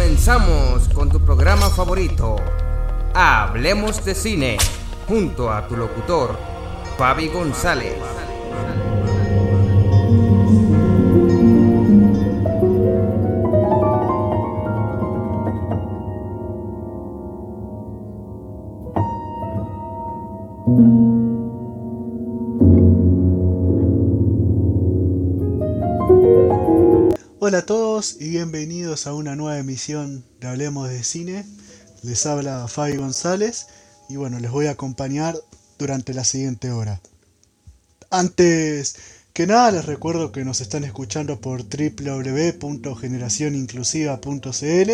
Comenzamos con tu programa favorito, Hablemos de Cine, junto a tu locutor, Fabi González. Y bienvenidos a una nueva emisión de Hablemos de Cine. Les habla Fabi González y bueno, les voy a acompañar durante la siguiente hora. Antes que nada les recuerdo que nos están escuchando por www.generacioninclusiva.cl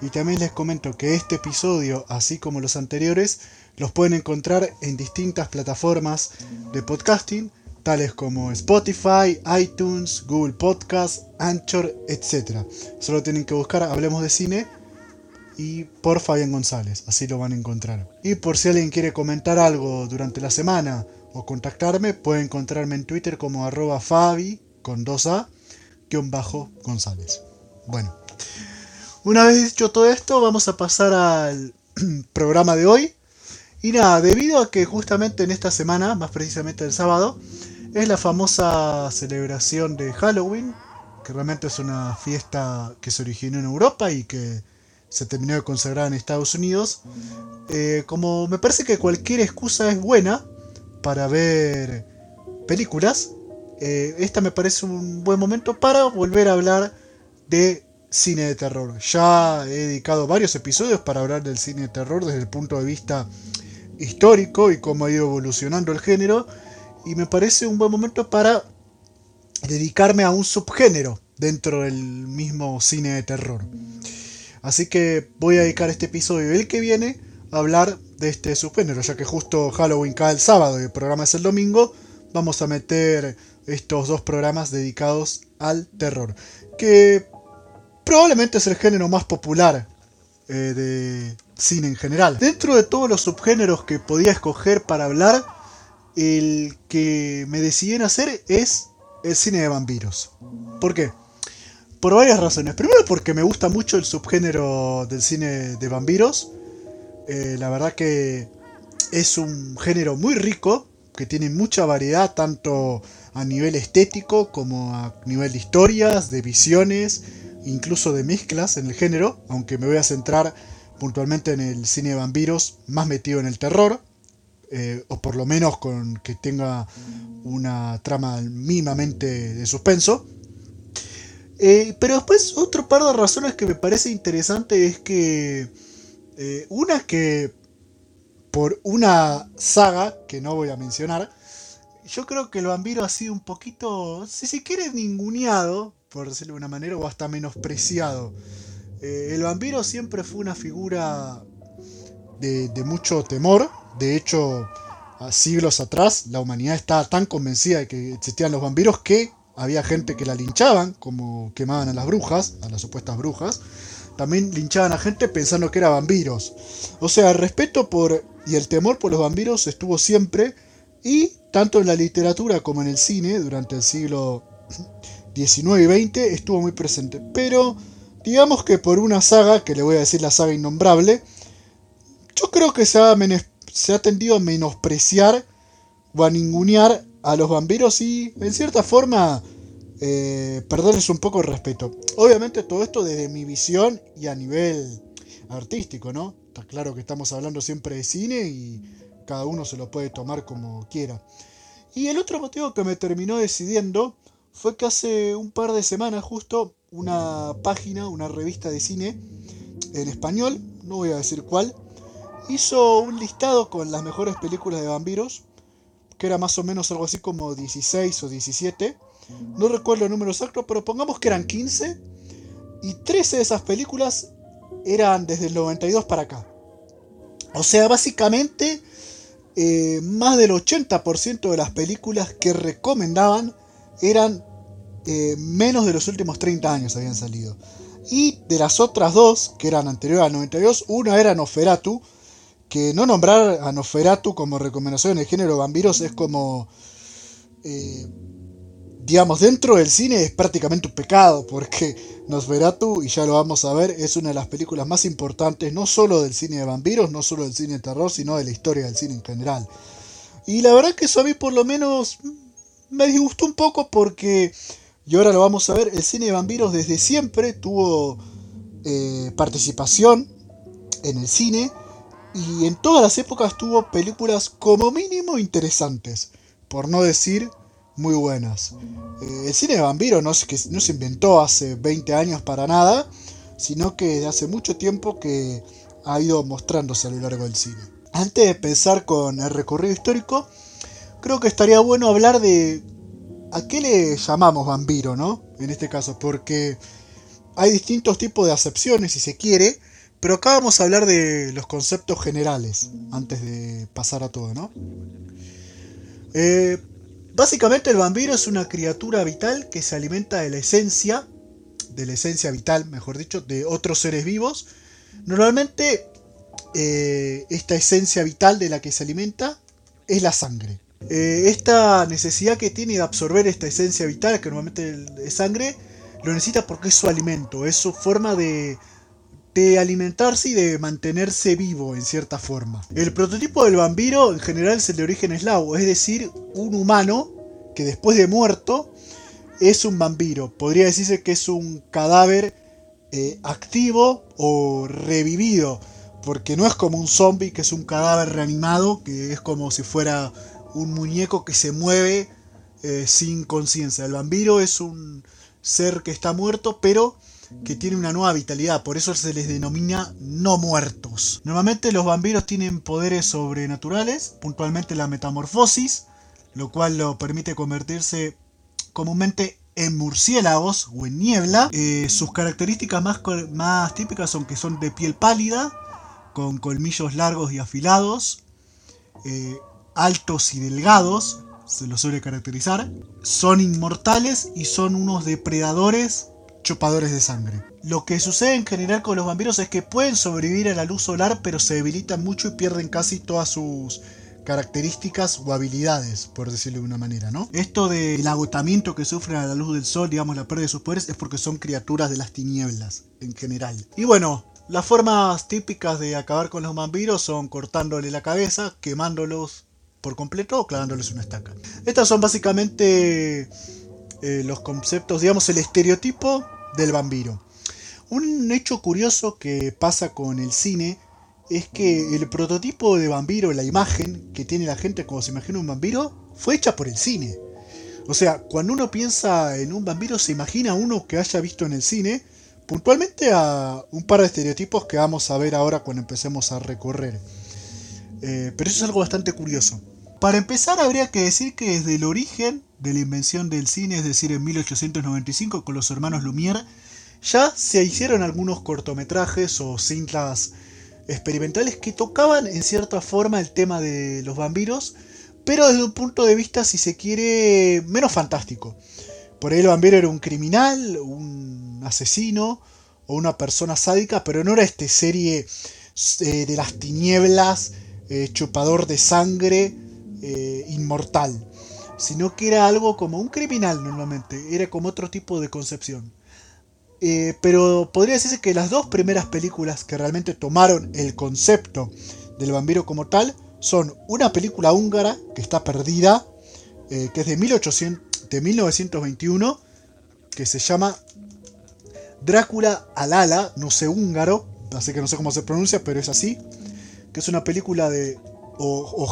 y también les comento que este episodio, así como los anteriores, los pueden encontrar en distintas plataformas de podcasting tales como Spotify, iTunes, Google Podcast, Anchor, etc. Solo tienen que buscar Hablemos de Cine y por Fabián González, así lo van a encontrar. Y por si alguien quiere comentar algo durante la semana o contactarme, puede encontrarme en Twitter como arroba Fabi con 2A guion bajo González. Bueno, una vez dicho todo esto, vamos a pasar al programa de hoy. Y nada, debido a que justamente en esta semana, más precisamente el sábado, es la famosa celebración de Halloween, que realmente es una fiesta que se originó en Europa y que se terminó de consagrar en Estados Unidos. Eh, como me parece que cualquier excusa es buena para ver películas, eh, esta me parece un buen momento para volver a hablar de cine de terror. Ya he dedicado varios episodios para hablar del cine de terror desde el punto de vista histórico y cómo ha ido evolucionando el género y me parece un buen momento para dedicarme a un subgénero dentro del mismo cine de terror. Así que voy a dedicar este episodio el que viene a hablar de este subgénero, ya que justo Halloween cae el sábado y el programa es el domingo, vamos a meter estos dos programas dedicados al terror, que probablemente es el género más popular eh, de cine en general. Dentro de todos los subgéneros que podía escoger para hablar, el que me decidí en hacer es el cine de vampiros. ¿Por qué? Por varias razones. Primero porque me gusta mucho el subgénero del cine de vampiros. Eh, la verdad que es un género muy rico, que tiene mucha variedad, tanto a nivel estético como a nivel de historias, de visiones, incluso de mezclas en el género, aunque me voy a centrar puntualmente en el cine de vampiros, más metido en el terror. Eh, o por lo menos con que tenga una trama mínimamente de suspenso. Eh, pero después otro par de razones que me parece interesante es que eh, una que por una saga que no voy a mencionar, yo creo que el vampiro ha sido un poquito, si se quiere, ninguneado, por decirlo de una manera, o hasta menospreciado. el vampiro siempre fue una figura de, mucho temor, de hecho, a siglos atrás, la humanidad estaba tan convencida de que existían los vampiros que había gente que la linchaban, como quemaban a las brujas, a las supuestas brujas. También linchaban a gente pensando que eran vampiros. O sea, el respeto por y el temor por los vampiros estuvo siempre, y tanto en la literatura como en el cine, durante el siglo XIX y XX, estuvo muy presente. Pero, digamos que por una saga, que le voy a decir la saga innombrable, yo creo que se ha tendido a menospreciar o a ningunear a los vampiros y en cierta forma eh, perderles un poco el respeto. Obviamente todo esto desde mi visión y a nivel artístico, ¿no? Está claro que estamos hablando siempre de cine y cada uno se lo puede tomar como quiera. Y el otro motivo que me terminó decidiendo fue que hace un par de semanas justo una página, una revista de cine en español, no voy a decir cuál, hizo un listado con las mejores películas de vampiros, que era más o menos algo así como 16 o 17. No recuerdo el número exacto, pero pongamos que eran 15. Y 13 de esas películas eran desde el 92 para acá. O sea, básicamente, eh, más del 80% de las películas que recomendaban eran eh, menos de los últimos 30 años habían salido. Y de las otras dos, que eran anteriores al 92, una era Noferatu, que no nombrar a Noferatu como recomendación en el género vampiros es como eh, digamos, dentro del cine es prácticamente un pecado, porque Nosferatu, y ya lo vamos a ver, es una de las películas más importantes, no solo del cine de vampiros, no solo del cine de terror, sino de la historia del cine en general. Y la verdad que eso a mí por lo menos me disgustó un poco porque, y ahora lo vamos a ver, el cine de vampiros desde siempre tuvo eh, participación en el cine y en todas las épocas tuvo películas como mínimo interesantes, por no decir muy buenas. Eh, el cine de vampiro no, que no se inventó hace 20 años para nada, sino que de hace mucho tiempo que ha ido mostrándose a lo largo del cine. Antes de empezar con el recorrido histórico, creo que estaría bueno hablar de a qué le llamamos vampiro, ¿no? En este caso, porque hay distintos tipos de acepciones, si se quiere, pero acá vamos a hablar de los conceptos generales, antes de pasar a todo, ¿no? Eh, Básicamente el vampiro es una criatura vital que se alimenta de la esencia, de la esencia vital, mejor dicho, de otros seres vivos. Normalmente eh, esta esencia vital de la que se alimenta es la sangre. Eh, esta necesidad que tiene de absorber esta esencia vital, que normalmente es sangre, lo necesita porque es su alimento, es su forma de, de alimentarse y de mantenerse vivo en cierta forma. El prototipo del vampiro en general es el de origen eslavo, es decir, un humano que después de muerto es un vampiro. Podría decirse que es un cadáver eh, activo o revivido, porque no es como un zombie que es un cadáver reanimado, que es como si fuera un muñeco que se mueve eh, sin conciencia. El vampiro es un ser que está muerto, pero que tiene una nueva vitalidad, por eso se les denomina no muertos. Normalmente los vampiros tienen poderes sobrenaturales, puntualmente la metamorfosis, lo cual lo permite convertirse comúnmente en murciélagos o en niebla. Eh, sus características más, más típicas son que son de piel pálida, con colmillos largos y afilados, eh, altos y delgados, se los suele caracterizar. Son inmortales y son unos depredadores chupadores de sangre. Lo que sucede en general con los vampiros es que pueden sobrevivir a la luz solar, pero se debilitan mucho y pierden casi todas sus características o habilidades, por decirlo de una manera, ¿no? Esto del agotamiento que sufren a la luz del sol, digamos, la pérdida de sus poderes, es porque son criaturas de las tinieblas, en general. Y bueno, las formas típicas de acabar con los vampiros son cortándole la cabeza, quemándolos por completo o clavándoles una estaca. Estas son básicamente eh, los conceptos, digamos, el estereotipo del vampiro. Un hecho curioso que pasa con el cine es que el prototipo de vampiro, la imagen que tiene la gente cuando se imagina un vampiro, fue hecha por el cine. O sea, cuando uno piensa en un vampiro, se imagina uno que haya visto en el cine, puntualmente a un par de estereotipos que vamos a ver ahora cuando empecemos a recorrer. Eh, pero eso es algo bastante curioso. Para empezar, habría que decir que desde el origen de la invención del cine, es decir, en 1895 con los hermanos Lumière, ya se hicieron algunos cortometrajes o cintas experimentales que tocaban en cierta forma el tema de los vampiros, pero desde un punto de vista, si se quiere, menos fantástico. Por ahí el vampiro era un criminal, un asesino o una persona sádica, pero no era esta serie eh, de las tinieblas, eh, chupador de sangre, eh, inmortal sino que era algo como un criminal normalmente, era como otro tipo de concepción. Eh, pero podría decirse que las dos primeras películas que realmente tomaron el concepto del vampiro como tal son una película húngara que está perdida, eh, que es de, 1800, de 1921, que se llama Drácula Alala, no sé húngaro, así que no sé cómo se pronuncia, pero es así, que es una película de o,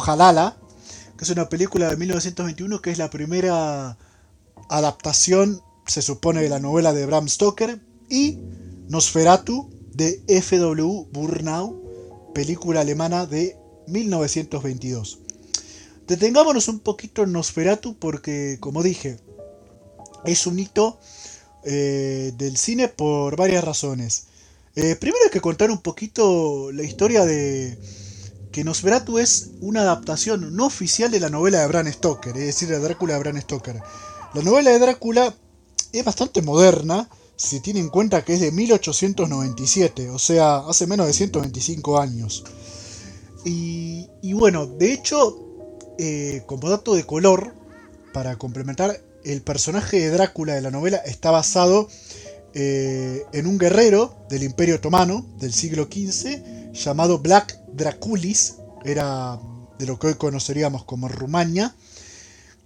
es una película de 1921 que es la primera adaptación, se supone, de la novela de Bram Stoker, y Nosferatu de F.W. Burnau, película alemana de 1922. Detengámonos un poquito en Nosferatu porque, como dije, es un hito eh, del cine por varias razones. Eh, primero hay que contar un poquito la historia de, que Nosferatu es una adaptación no oficial de la novela de Bram Stoker, es decir, de Drácula de Bram Stoker. La novela de Drácula es bastante moderna, si tiene en cuenta que es de 1897, o sea, hace menos de 125 años. Y, bueno, de hecho, eh, como dato de color, para complementar, el personaje de Drácula de la novela está basado eh, en un guerrero del Imperio Otomano del siglo XV llamado Black Draculis, era de lo que hoy conoceríamos como Rumania,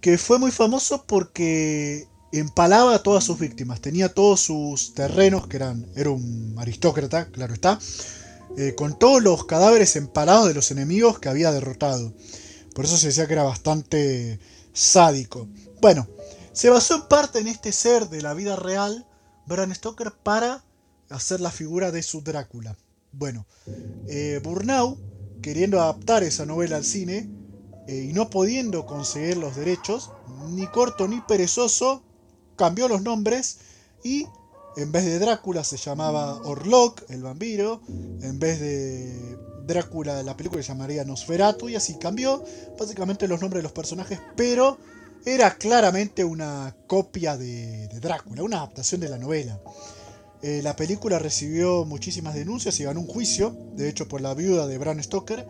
que fue muy famoso porque empalaba a todas sus víctimas, tenía todos sus terrenos, que eran, era un aristócrata, claro está, eh, con todos los cadáveres empalados de los enemigos que había derrotado. Por eso se decía que era bastante sádico. Bueno, se basó en parte en este ser de la vida real, Bram Stoker, para hacer la figura de su Drácula. Bueno, eh, Burnau, queriendo adaptar esa novela al cine eh, y no pudiendo conseguir los derechos, ni corto ni perezoso, cambió los nombres y en vez de Drácula se llamaba Orlok, el vampiro, en vez de Drácula la película se llamaría Nosferatu y así cambió básicamente los nombres de los personajes, pero era claramente una copia de, Drácula, una adaptación de la novela. Eh, la película recibió muchísimas denuncias y ganó un juicio, de hecho por la viuda de Bram Stoker,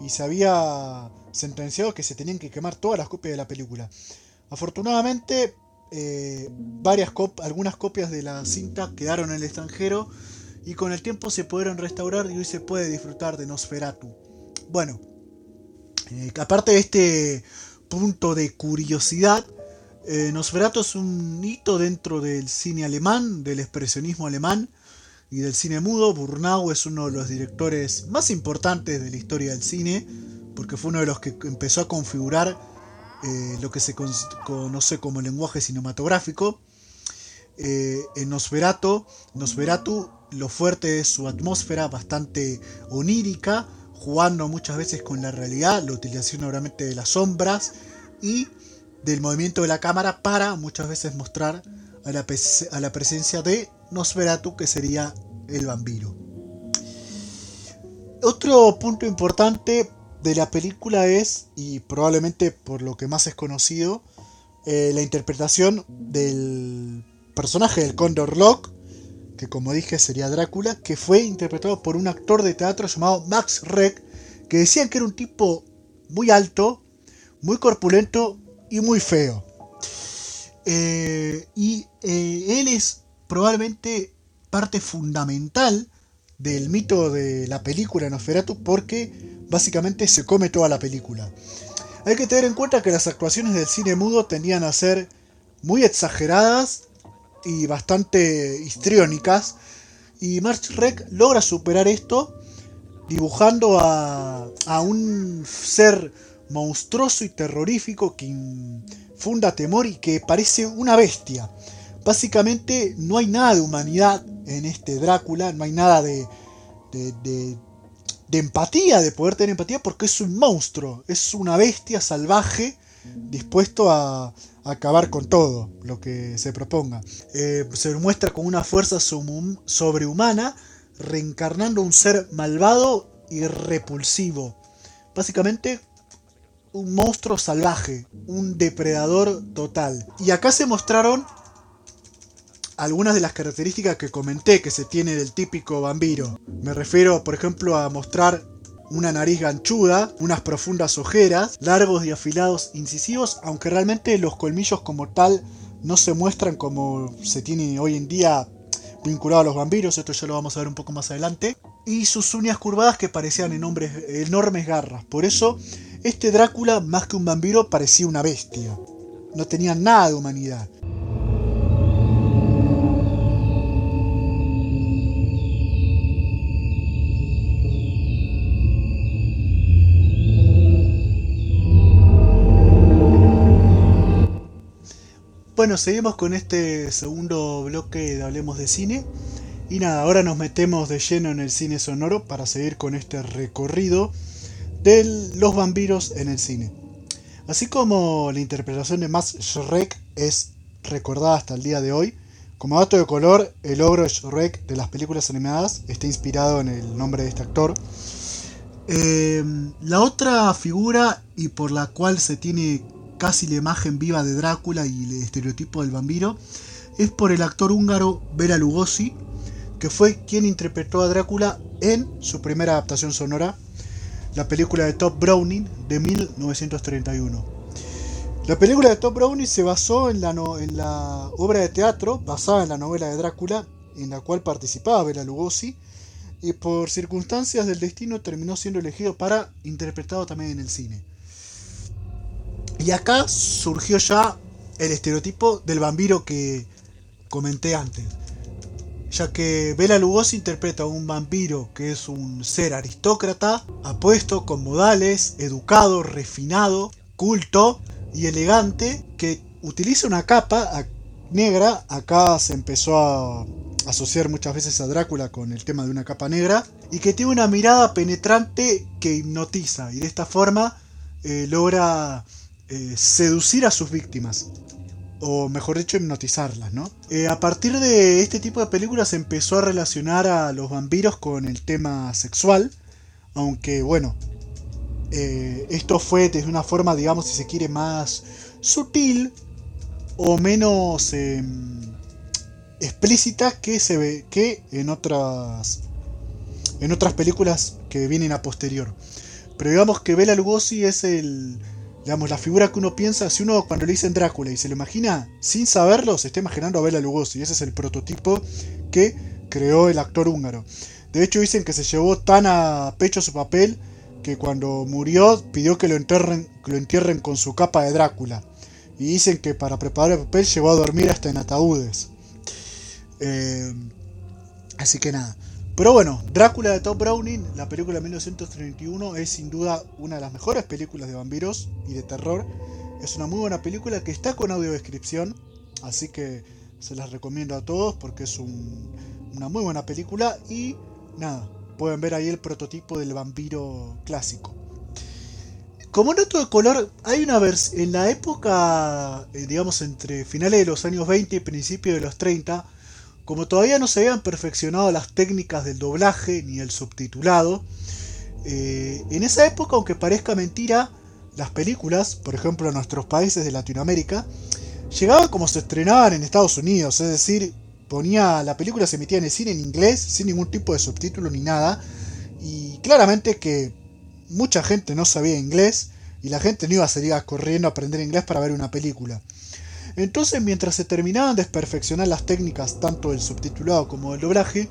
y se había sentenciado que se tenían que quemar todas las copias de la película. Afortunadamente, eh, varias algunas copias de la cinta quedaron en el extranjero y con el tiempo se pudieron restaurar y hoy se puede disfrutar de Nosferatu. Bueno, eh, aparte de este punto de curiosidad, eh, Nosferatu es un hito dentro del cine alemán, del expresionismo alemán y del cine mudo. Burnau es uno de los directores más importantes de la historia del cine, porque fue uno de los que empezó a configurar eh, lo que se conoce como lenguaje cinematográfico. en Nosferatu, Nosferatu lo fuerte es su atmósfera bastante onírica, jugando muchas veces con la realidad, la utilización obviamente de las sombras y del movimiento de la cámara para muchas veces mostrar a la, a la presencia de Nosferatu, que sería el vampiro. Otro punto importante de la película es, y probablemente por lo que más es conocido, eh, la interpretación del personaje del Condor Lock, que como dije sería Drácula, que fue interpretado por un actor de teatro llamado Max Reck, que decían que era un tipo muy alto, muy corpulento y muy feo. Eh, y eh, él es probablemente parte fundamental del mito de la película Nosferatu porque básicamente se come toda la película. Hay que tener en cuenta que las actuaciones del cine mudo tendían a ser muy exageradas y bastante histriónicas. Y March Rec logra superar esto dibujando a, a un ser monstruoso y terrorífico que funda temor y que parece una bestia. Básicamente no hay nada de humanidad en este Drácula, no hay nada de, de empatía, de poder tener empatía, porque es un monstruo, es una bestia salvaje dispuesto a, acabar con todo lo que se proponga. Eh, se muestra con una fuerza sobrehumana, reencarnando un ser malvado y repulsivo. Básicamente un monstruo salvaje, un depredador total. Y acá se mostraron algunas de las características que comenté que se tiene del típico vampiro. Me refiero, por ejemplo, a mostrar una nariz ganchuda, unas profundas ojeras, largos y afilados incisivos, aunque realmente los colmillos como tal no se muestran como se tiene hoy en día vinculado a los vampiros, esto ya lo vamos a ver un poco más adelante, y sus uñas curvadas que parecían enormes garras. Por eso, este Drácula, más que un vampiro, parecía una bestia. No tenía nada de humanidad. Bueno, seguimos con este segundo bloque de Hablemos de Cine. Y nada, ahora nos metemos de lleno en el cine sonoro para seguir con este recorrido de los vampiros en el cine. Así como la interpretación de Max Schreck es recordada hasta el día de hoy, como dato de color, el ogro Shrek de las películas animadas está inspirado en el nombre de este actor. Eh, la otra figura y por la cual se tiene casi la imagen viva de Drácula y el estereotipo del vampiro, es por el actor húngaro Bela Lugosi, que fue quien interpretó a Drácula en su primera adaptación sonora, la película de Top Browning de 1931. La película de Tom Browning se basó en la, en la obra de teatro basada en la novela de Drácula, en la cual participaba Bela Lugosi, y por circunstancias del destino terminó siendo elegido para interpretado también en el cine. Y acá surgió ya el estereotipo del vampiro que comenté antes, ya que Bela Lugosi interpreta a un vampiro que es un ser aristócrata, apuesto, con modales, educado, refinado, culto y elegante, que utiliza una capa negra, acá se empezó a asociar muchas veces a Drácula con el tema de una capa negra, y que tiene una mirada penetrante que hipnotiza, y de esta forma eh, logra eh, seducir a sus víctimas. O mejor dicho, hipnotizarlas, ¿no? Eh, a partir de este tipo de películas se empezó a relacionar a los vampiros con el tema sexual. Aunque, bueno, eh, esto fue de una forma, digamos, si se quiere, más sutil o menos em, explícita que se ve que en otras en otras películas que vienen a posterior. Pero digamos que Bela Lugosi es el La figura que uno piensa, si uno cuando le dicen Drácula y se lo imagina sin saberlo, se está imaginando a Bela Lugosi. Ese es el prototipo que creó el actor húngaro. De hecho, dicen que se llevó tan a pecho su papel que cuando murió pidió que lo, enterren, que lo entierren con su capa de Drácula. Y dicen que para preparar el papel llegó a dormir hasta en ataúdes. Eh, así que nada. Pero bueno, Drácula de Tom Browning, la película de 1931, es sin duda una de las mejores películas de vampiros y de terror. Es una muy buena película que está con audiodescripción, así que se las recomiendo a todos porque es una muy buena película y nada, pueden ver ahí el prototipo del vampiro clásico. Como noto de color, hay una versión en la época, eh, digamos, entre finales de los años 20 y principios de los 30, como todavía no se habían perfeccionado las técnicas del doblaje ni el subtitulado, eh, en esa época, aunque parezca mentira, las películas, por ejemplo en nuestros países de Latinoamérica, llegaban como se estrenaban en Estados Unidos, es decir, ponía la película se emitía en el cine en inglés, sin ningún tipo de subtítulo ni nada, y claramente que mucha gente no sabía inglés y la gente no iba a salir corriendo a aprender inglés para ver una película. Entonces, mientras se terminaban de perfeccionar las técnicas tanto del subtitulado como del doblaje,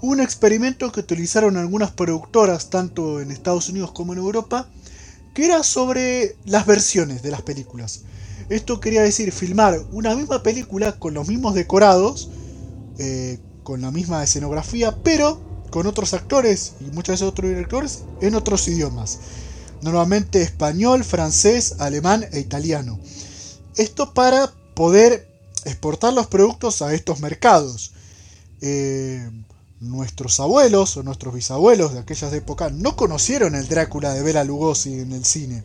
hubo un experimento que utilizaron algunas productoras tanto en Estados Unidos como en Europa, que era sobre las versiones de las películas. Esto quería decir filmar una misma película con los mismos decorados, eh, con la misma escenografía, pero con otros actores y muchas veces otros directores en otros idiomas. Normalmente español, francés, alemán e italiano. Esto para poder exportar los productos a estos mercados. Eh, nuestros abuelos o nuestros bisabuelos de aquellas épocas no conocieron el Drácula de Bela Lugosi en el cine.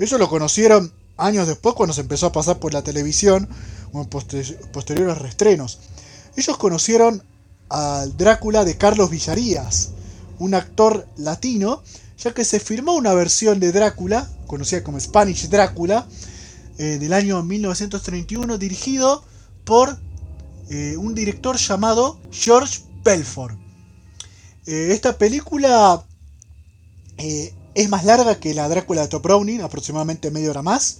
Ellos lo conocieron años después cuando se empezó a pasar por la televisión o en posteriores restrenos. Ellos conocieron al Drácula de Carlos Villarías, un actor latino, ya que se firmó una versión de Drácula, conocida como Spanish Drácula, eh, del año 1931, dirigido por eh, un director llamado George Belfort. Eh, esta película es más larga que la Drácula de Top Browning, aproximadamente media hora más.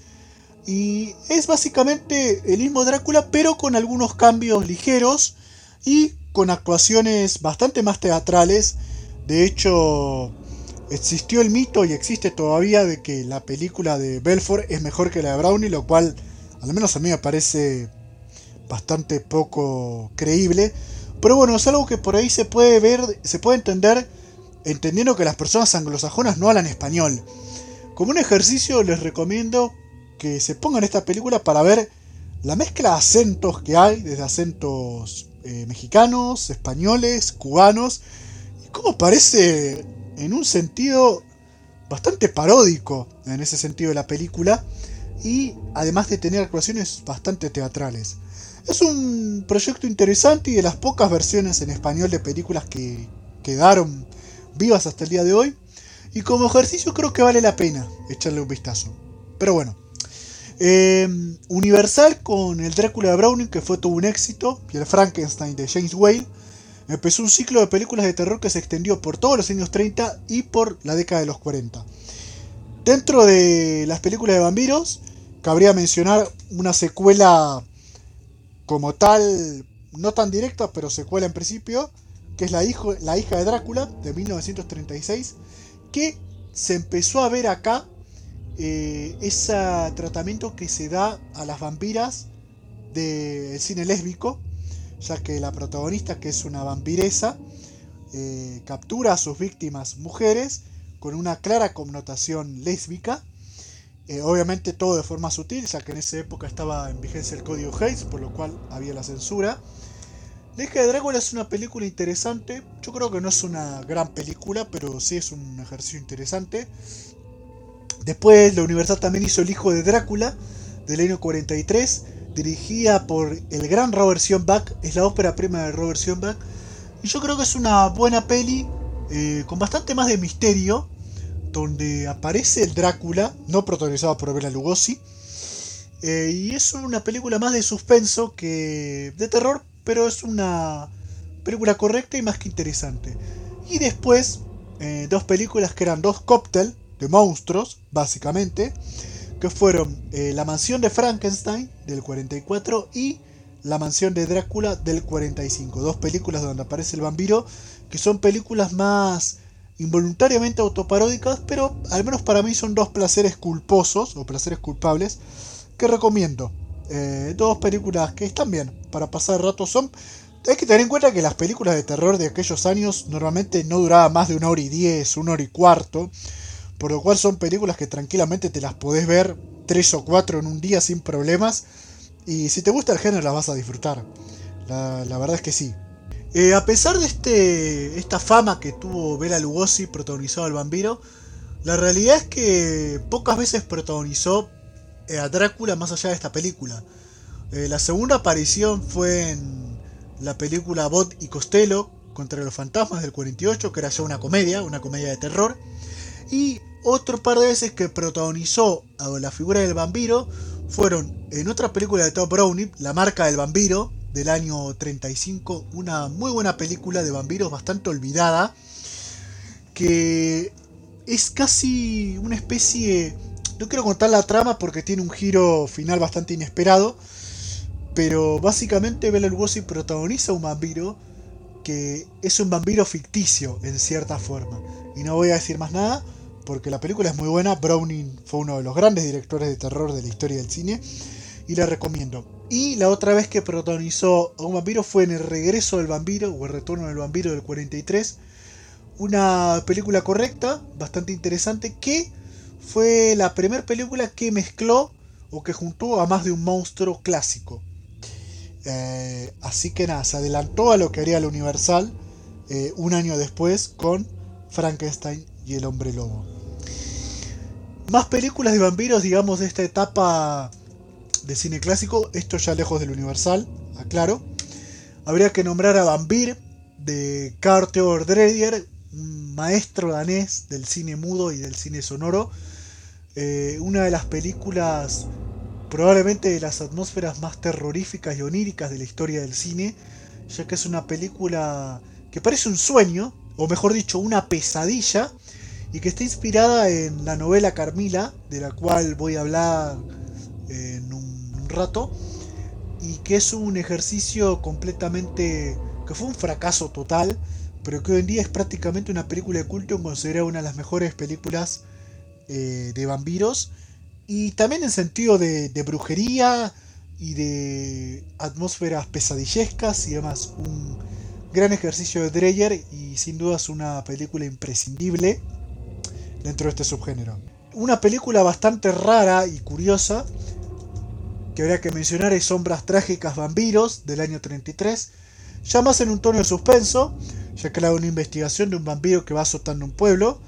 Y es básicamente el mismo Drácula, pero con algunos cambios ligeros y con actuaciones bastante más teatrales. De hecho, existió el mito y existe todavía de que la película de Belfort es mejor que la de Brownie, lo cual al menos a mí me parece bastante poco creíble. Pero bueno, es algo que por ahí se puede ver, se puede entender entendiendo que las personas anglosajonas no hablan español. Como un ejercicio les recomiendo que se pongan esta película para ver la mezcla de acentos que hay, desde acentos eh, mexicanos, españoles, cubanos, y cómo parece en un sentido bastante paródico en ese sentido de la película y además de tener actuaciones bastante teatrales. Es un proyecto interesante y de las pocas versiones en español de películas que quedaron vivas hasta el día de hoy. Y como ejercicio creo que vale la pena echarle un vistazo. Pero bueno. Eh, Universal con el Drácula de Browning, que fue todo un éxito, y el Frankenstein de James Whale, empezó un ciclo de películas de terror que se extendió por todos los años 30 y por la década de los 40. Dentro de las películas de vampiros, cabría mencionar una secuela como tal, no tan directa, pero secuela en principio, que es la, hijo, la hija de Drácula de 1936, que se empezó a ver acá eh, ese tratamiento que se da a las vampiras del cine lésbico, ya que la protagonista, que es una vampiresa, eh, captura a sus víctimas mujeres con una clara connotación lésbica. Eh, obviamente todo de forma sutil, ya que en esa época estaba en vigencia el código Hayes, por lo cual había la censura. La hija de Drácula es una película interesante. Yo creo que no es una gran película, pero sí es un ejercicio interesante. Después, la Universal también hizo El hijo de Drácula, del año 43, dirigida por el gran Robert Schoenbach. Es la ópera prima de Robert Schoenbach. Y yo creo que es una buena peli, eh, con bastante más de misterio, donde aparece el Drácula, no protagonizado por Bela Lugosi. Eh, y es una película más de suspenso que de terror, pero es una película correcta y más que interesante. Y después, eh, dos películas que eran dos cóctel de monstruos, básicamente, que fueron eh, La mansión de Frankenstein del 44 y La mansión de Drácula del 45. Dos películas donde aparece el vampiro, que son películas más involuntariamente autoparódicas, pero al menos para mí son dos placeres culposos o placeres culpables que recomiendo. Eh, dos películas que están bien para pasar rato. Son. Hay que tener en cuenta que las películas de terror de aquellos años normalmente no duraban más de una hora y diez, una hora y cuarto. Por lo cual son películas que tranquilamente te las podés ver tres o cuatro en un día sin problemas. Y si te gusta el género las vas a disfrutar. La, verdad es que sí. Eh, a pesar de este, esta fama que tuvo Bela Lugosi protagonizado al vampiro, la realidad es que pocas veces protagonizó eh, a Drácula más allá de esta película. Eh, la segunda aparición fue en la película Bot y Costello contra los fantasmas del 48, que era ya una comedia, una comedia de terror. Y otro par de veces que protagonizó a la figura del vampiro fueron en otra película de Todd Browning, La marca del vampiro, del año 35, una muy buena película de vampiros bastante olvidada, que es casi una especie no quiero contar la trama porque tiene un giro final bastante inesperado. Pero básicamente Bela Lugosi protagoniza un vampiro que es un vampiro ficticio en cierta forma. Y no voy a decir más nada porque la película es muy buena. Browning fue uno de los grandes directores de terror de la historia del cine y la recomiendo. Y la otra vez que protagonizó a un vampiro fue en El regreso del vampiro o El retorno del vampiro del 43. Una película correcta, bastante interesante que fue la primera película que mezcló o que juntó a más de un monstruo clásico. Eh, así que nada, se adelantó a lo que haría la Universal eh, un año después con Frankenstein y el hombre lobo. Más películas de vampiros, digamos, de esta etapa de cine clásico, esto ya lejos del Universal, aclaro. Habría que nombrar a Vampir de Carl Theodor Dreyer, un maestro danés del cine mudo y del cine sonoro, eh, una de las películas probablemente de las atmósferas más terroríficas y oníricas de la historia del cine, ya que es una película que parece un sueño, o mejor dicho, una pesadilla, y que está inspirada en la novela Carmila, de la cual voy a hablar en un rato, y que es un ejercicio completamente, que fue un fracaso total, pero que hoy en día es prácticamente una película de culto considerada una de las mejores películas eh, de vampiros y también en sentido de, brujería y de atmósferas pesadillescas y demás. Un gran ejercicio de Dreyer y sin duda es una película imprescindible dentro de este subgénero. Una película bastante rara y curiosa que habría que mencionar es Sombras Trágicas Vampiros del año 33, ya más en un tono de suspenso, ya que era una investigación de un vampiro que va azotando un pueblo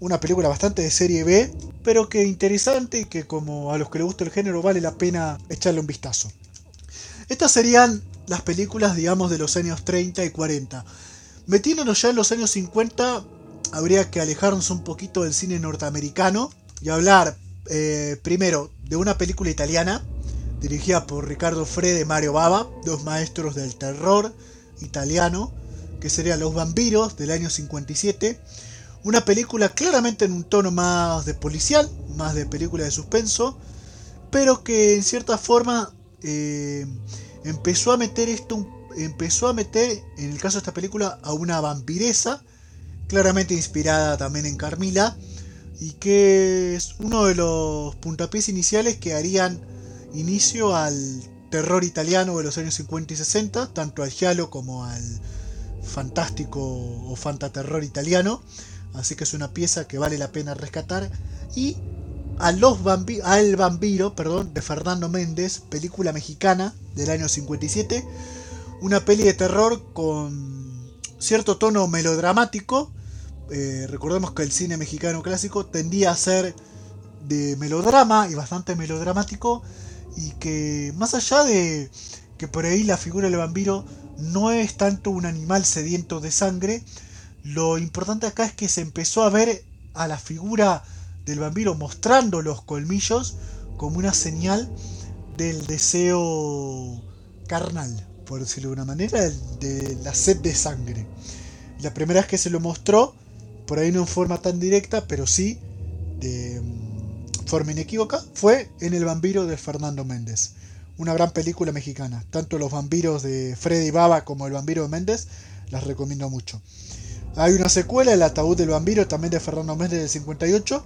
una película bastante de serie B, pero que interesante y que como a los que les gusta el género vale la pena echarle un vistazo. Estas serían las películas, digamos, de los años 30 y 40. Metiéndonos ya en los años 50, habría que alejarnos un poquito del cine norteamericano y hablar eh, primero de una película italiana dirigida por Ricardo Frede y Mario Bava, dos maestros del terror italiano, que serían Los Vampiros del año 57 una película claramente en un tono más de policial, más de película de suspenso, pero que en cierta forma eh, empezó a meter esto, empezó a meter, en el caso de esta película, a una vampiresa, claramente inspirada también en Carmila, y que es uno de los puntapiés iniciales que harían inicio al terror italiano de los años 50 y 60, tanto al giallo como al fantástico o fantaterror italiano. Así que es una pieza que vale la pena rescatar. Y a los al vampiro perdón, de Fernando Méndez, película mexicana del año 57. Una peli de terror con cierto tono melodramático. Eh, recordemos que el cine mexicano clásico tendía a ser de melodrama y bastante melodramático. Y que más allá de que por ahí la figura del vampiro no es tanto un animal sediento de sangre, lo importante acá es que se empezó a ver a la figura del vampiro mostrando los colmillos como una señal del deseo carnal, por decirlo de una manera, de la sed de sangre. La primera vez que se lo mostró, por ahí no en forma tan directa, pero sí de mm, forma inequívoca, fue en El vampiro de Fernando Méndez. Una gran película mexicana. Tanto los vampiros de Freddy Baba como El vampiro de Méndez, las recomiendo mucho. Hay una secuela, El ataúd del vampiro, también de Fernando Méndez del 58,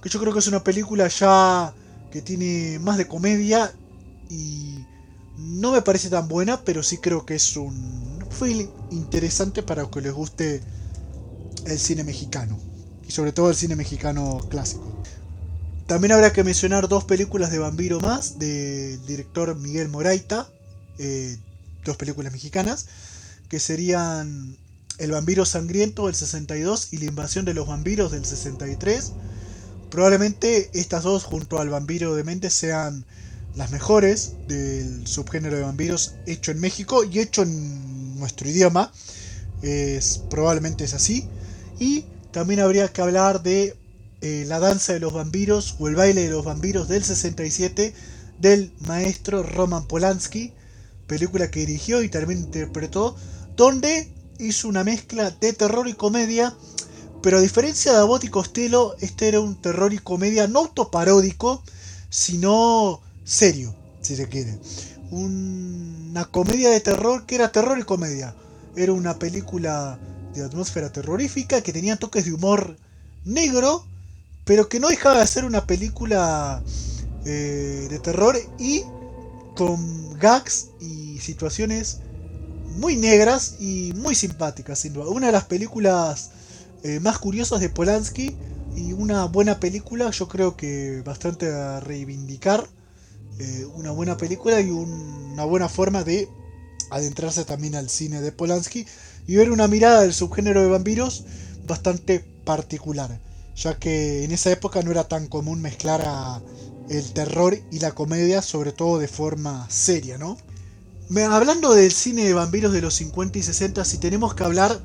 que yo creo que es una película ya que tiene más de comedia y no me parece tan buena, pero sí creo que es un film interesante para los que les guste el cine mexicano y sobre todo el cine mexicano clásico. También habrá que mencionar dos películas de vampiro más del director Miguel Moraita, eh, dos películas mexicanas, que serían el vampiro sangriento del 62 y La invasión de los vampiros del 63. Probablemente estas dos junto al vampiro de mente sean las mejores del subgénero de vampiros hecho en México y hecho en nuestro idioma. Es, probablemente es así. Y también habría que hablar de eh, La danza de los vampiros o El baile de los vampiros del 67 del maestro Roman Polanski, película que dirigió y también interpretó, donde hizo una mezcla de terror y comedia, pero a diferencia de Abbott y Costello, este era un terror y comedia no autoparódico, sino serio, si se quiere. una comedia de terror que era terror y comedia. Era una película de atmósfera terrorífica que tenía toques de humor negro, pero que no dejaba de ser una película eh, de terror y con gags y situaciones muy negras y muy simpáticas, sin duda. Una de las películas eh, más curiosas de Polanski y una buena película, yo creo que bastante a reivindicar. Eh, una buena película y una buena forma de adentrarse también al cine de Polanski y ver una mirada del subgénero de vampiros bastante particular, ya que en esa época no era tan común mezclar a el terror y la comedia, sobre todo de forma seria, ¿no? Hablando del cine de vampiros de los 50 y 60, si tenemos que hablar,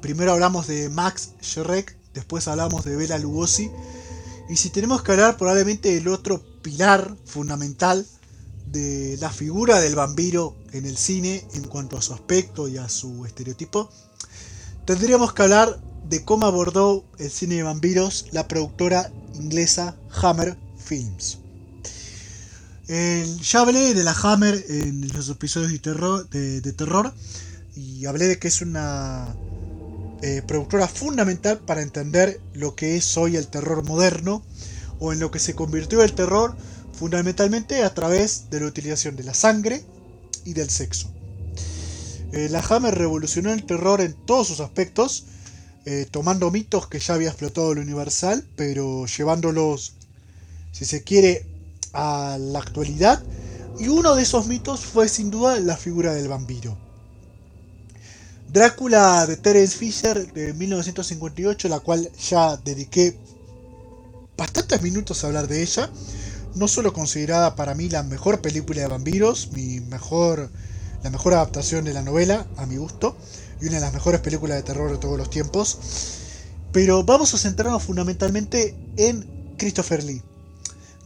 primero hablamos de Max Schreck, después hablamos de Bela Lugosi, y si tenemos que hablar probablemente del otro pilar fundamental de la figura del vampiro en el cine en cuanto a su aspecto y a su estereotipo, tendríamos que hablar de cómo abordó el cine de vampiros la productora inglesa Hammer Films ya hablé de la Hammer en los episodios de terror, de, terror y hablé de que es una eh, productora fundamental para entender lo que es hoy el terror moderno o en lo que se convirtió el terror fundamentalmente a través de la utilización de la sangre y del sexo. Eh, la Hammer revolucionó el terror en todos sus aspectos, eh, tomando mitos que ya había explotado lo universal, pero llevándolos, si se quiere, a la actualidad y uno de esos mitos fue sin duda la figura del vampiro. Drácula de Terence Fisher de 1958, la cual ya dediqué bastantes minutos a hablar de ella, no solo considerada para mí la mejor película de vampiros, mi mejor, la mejor adaptación de la novela, a mi gusto, y una de las mejores películas de terror de todos los tiempos, pero vamos a centrarnos fundamentalmente en Christopher Lee.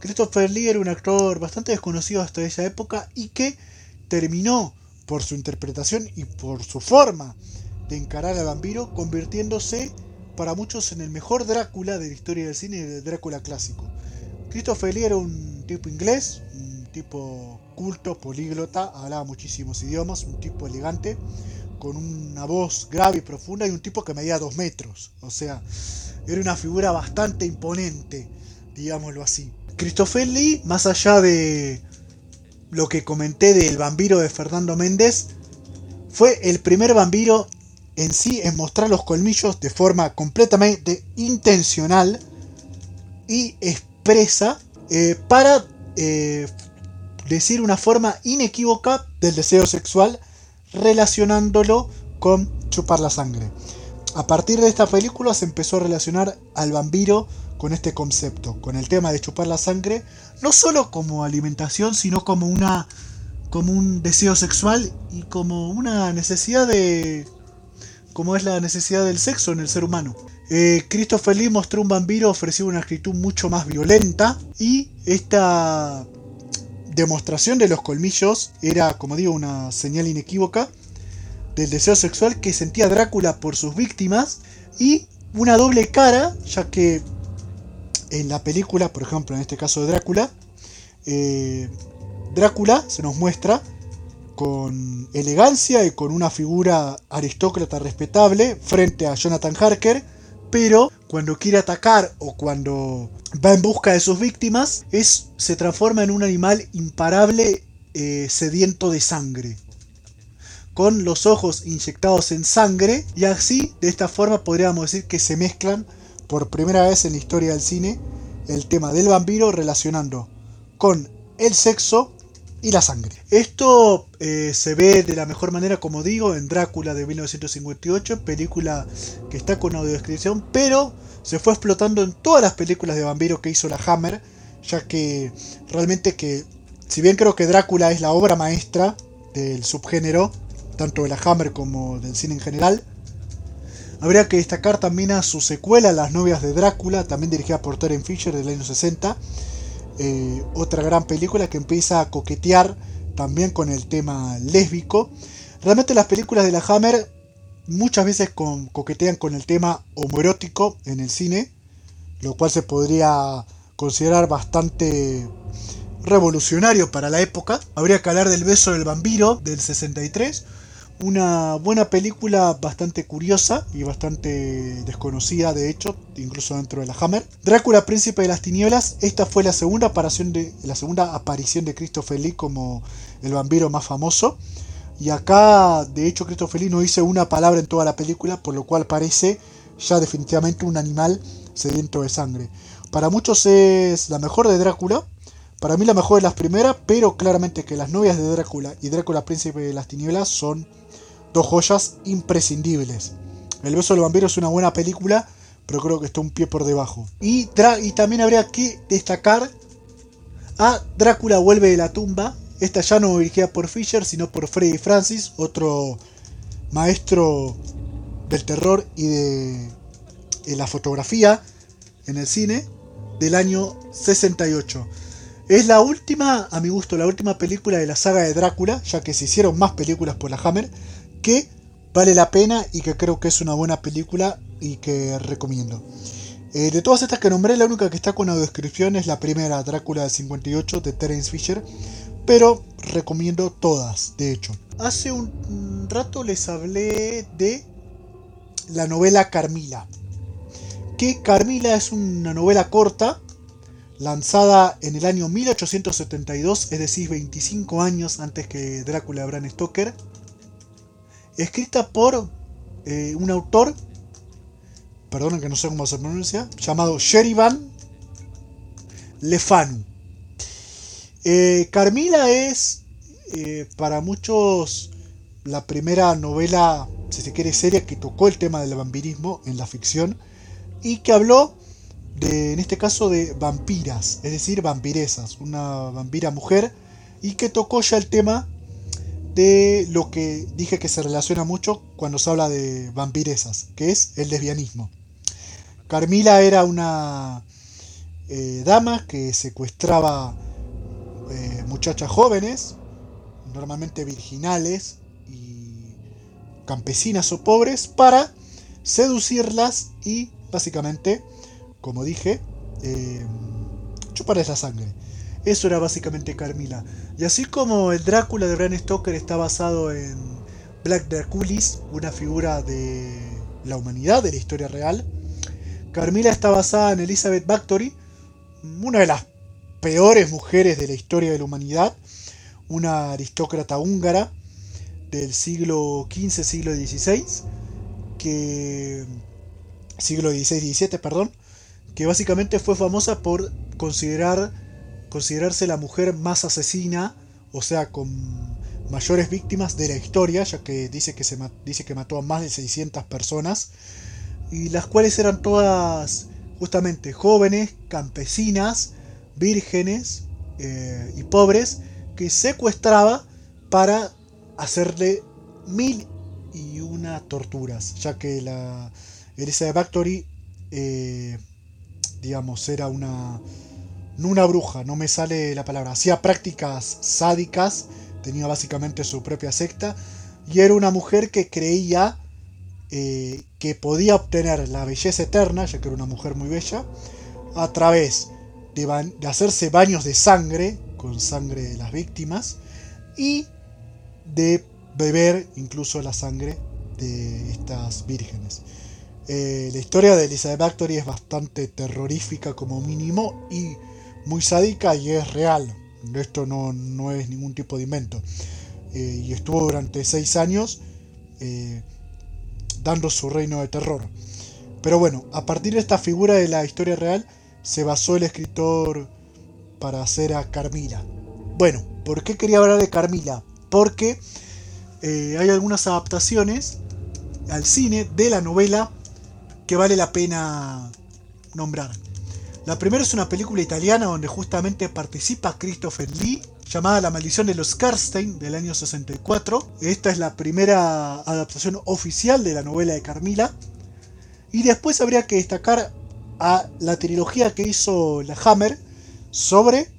Christopher Lee era un actor bastante desconocido hasta esa época y que terminó por su interpretación y por su forma de encarar al vampiro, convirtiéndose para muchos en el mejor Drácula de la historia del cine del Drácula clásico. Christopher Lee era un tipo inglés, un tipo culto, políglota, hablaba muchísimos idiomas, un tipo elegante, con una voz grave y profunda y un tipo que medía dos metros. O sea, era una figura bastante imponente, digámoslo así. Christopher Lee, más allá de lo que comenté del vampiro de Fernando Méndez, fue el primer vampiro en sí en mostrar los colmillos de forma completamente intencional y expresa eh, para eh, decir una forma inequívoca del deseo sexual relacionándolo con chupar la sangre. A partir de esta película se empezó a relacionar al vampiro con este concepto, con el tema de chupar la sangre, no solo como alimentación, sino como una como un deseo sexual y como una necesidad de como es la necesidad del sexo en el ser humano. Eh, Christopher Lee mostró un vampiro ofrecido una actitud mucho más violenta y esta demostración de los colmillos era, como digo, una señal inequívoca del deseo sexual que sentía Drácula por sus víctimas y una doble cara, ya que en la película, por ejemplo, en este caso de Drácula, eh, Drácula se nos muestra con elegancia y con una figura aristócrata respetable frente a Jonathan Harker, pero cuando quiere atacar o cuando va en busca de sus víctimas, se transforma en un animal imparable eh, sediento de sangre con los ojos inyectados en sangre y así de esta forma podríamos decir que se mezclan por primera vez en la historia del cine el tema del vampiro relacionando con el sexo y la sangre. Esto eh, se ve de la mejor manera, como digo, en Drácula de 1958, película que está con audiodescripción, pero se fue explotando en todas las películas de vampiro que hizo la Hammer, ya que realmente que, si bien creo que Drácula es la obra maestra del subgénero, tanto de la Hammer como del cine en general, habría que destacar también a su secuela, Las novias de Drácula, también dirigida por Terence Fisher del año 60, eh, otra gran película que empieza a coquetear también con el tema lésbico. Realmente las películas de la Hammer muchas veces coquetean con el tema homoerótico en el cine, lo cual se podría considerar bastante revolucionario para la época. Habría que hablar del beso del vampiro del 63, una buena película bastante curiosa y bastante desconocida, de hecho, incluso dentro de la Hammer. Drácula, Príncipe de las Tinieblas. Esta fue la segunda aparición de, la segunda aparición de Christopher Lee como el vampiro más famoso. Y acá, de hecho, Christopher Lee no dice una palabra en toda la película, por lo cual parece ya definitivamente un animal sediento de sangre. Para muchos es la mejor de Drácula. Para mí la mejor de las primeras, pero claramente que las novias de Drácula y Drácula Príncipe de las Tinieblas son dos joyas imprescindibles. El beso del vampiro es una buena película, pero creo que está un pie por debajo. Y, y también habría que destacar a Drácula vuelve de la tumba. Esta ya no dirigida por Fisher, sino por Freddy Francis, otro maestro del terror y de, de la fotografía en el cine del año 68. Es la última, a mi gusto, la última película de la saga de Drácula, ya que se hicieron más películas por la Hammer, que vale la pena y que creo que es una buena película y que recomiendo. Eh, de todas estas que nombré, la única que está con descripción es la primera, Drácula de 58, de Terence Fisher, pero recomiendo todas, de hecho. Hace un rato les hablé de la novela Carmila, que Carmila es una novela corta, lanzada en el año 1872, es decir, 25 años antes que Drácula de Bram Stoker, escrita por eh, un autor, perdonen que no sé cómo se pronuncia, llamado Sherivan Lefanu. Eh, Carmila es eh, para muchos la primera novela, si se quiere, seria que tocó el tema del vampirismo en la ficción y que habló de, en este caso, de vampiras, es decir, vampiresas, una vampira mujer y que tocó ya el tema de lo que dije que se relaciona mucho cuando se habla de vampiresas, que es el lesbianismo. Carmila era una eh, dama que secuestraba eh, muchachas jóvenes, normalmente virginales y campesinas o pobres, para seducirlas y básicamente, como dije, eh, chuparles la sangre. Eso era básicamente Carmila. Y así como el Drácula de Bram Stoker está basado en Black Draculis, una figura de la humanidad, de la historia real, Carmila está basada en Elizabeth Bathory, una de las peores mujeres de la historia de la humanidad, una aristócrata húngara del siglo XV, siglo XVI, que siglo XVI-XVII, perdón, que básicamente fue famosa por considerar considerarse la mujer más asesina, o sea, con mayores víctimas de la historia, ya que dice que, se, dice que mató a más de 600 personas, y las cuales eran todas justamente jóvenes, campesinas, vírgenes eh, y pobres, que secuestraba para hacerle mil y una torturas, ya que la Elisa de eh, digamos, era una una bruja, no me sale la palabra, hacía prácticas sádicas, tenía básicamente su propia secta, y era una mujer que creía eh, que podía obtener la belleza eterna, ya que era una mujer muy bella, a través de, hacerse baños de sangre, con sangre de las víctimas, y de beber incluso la sangre de estas vírgenes. Eh, la historia de Elizabeth Bathory es bastante terrorífica como mínimo y muy sádica y es real. Esto no, es ningún tipo de invento. Eh, y estuvo durante seis años eh, dando su reino de terror. Pero bueno, a partir de esta figura de la historia real se basó el escritor para hacer a Carmila. Bueno, ¿por qué quería hablar de Carmila? Porque eh, hay algunas adaptaciones al cine de la novela que vale la pena nombrar. La primera es una película italiana donde justamente participa Christopher Lee, llamada La maldición de los Karstein del año 64. Esta es la primera adaptación oficial de la novela de Carmila. Y después habría que destacar a la trilogía que hizo la Hammer sobre